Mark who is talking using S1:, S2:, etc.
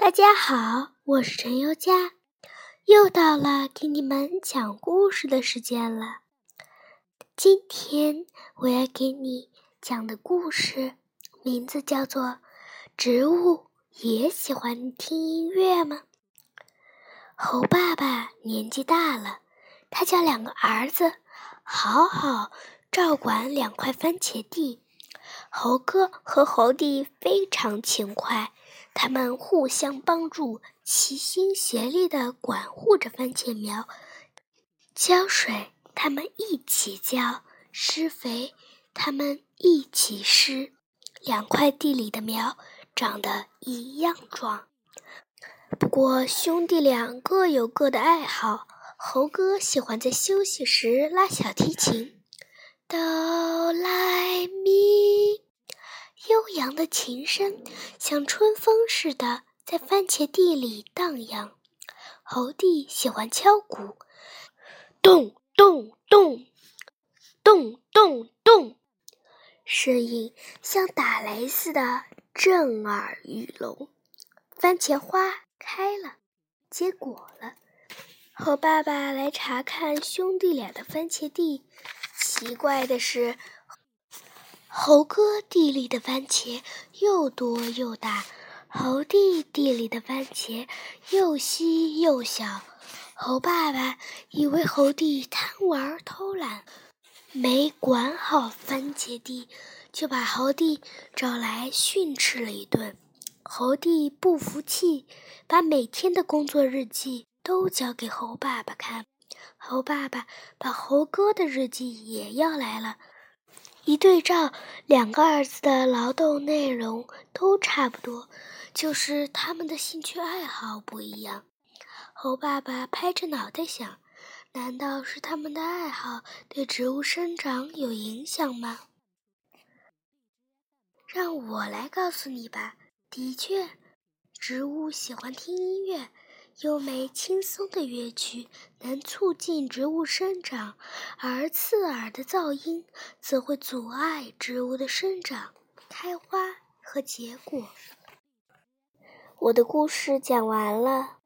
S1: 大家好，我是陈优佳，又到了给你们讲故事的时间了。今天我要给你讲的故事名字叫做《植物也喜欢听音乐吗》。猴爸爸年纪大了，他叫两个儿子好好照管两块番茄地。猴哥和猴弟非常勤快，他们互相帮助，齐心协力地管护着番茄苗。浇水，他们一起浇；施肥，他们一起施。两块地里的苗长得一样壮。不过，兄弟俩各有各的爱好。猴哥喜欢在休息时拉小提琴。哆来咪，悠扬的琴声像春风似的在番茄地里荡漾。猴弟喜欢敲鼓，咚咚咚，咚咚咚，声音像打雷似的震耳欲聋。番茄花开了，结果了。猴爸爸来查看兄弟俩的番茄地。奇怪的是，猴哥地里的番茄又多又大，猴弟地里的番茄又稀又小。猴爸爸以为猴弟贪玩偷懒，没管好番茄地，就把猴弟找来训斥了一顿。猴弟不服气，把每天的工作日记都交给猴爸爸看。猴爸爸把猴哥的日记也要来了，一对照，两个儿子的劳动内容都差不多，就是他们的兴趣爱好不一样。猴爸爸拍着脑袋想：难道是他们的爱好对植物生长有影响吗？让我来告诉你吧。的确，植物喜欢听音乐。优美轻松的乐曲能促进植物生长，而刺耳的噪音则会阻碍植物的生长、开花和结果。我的故事讲完了。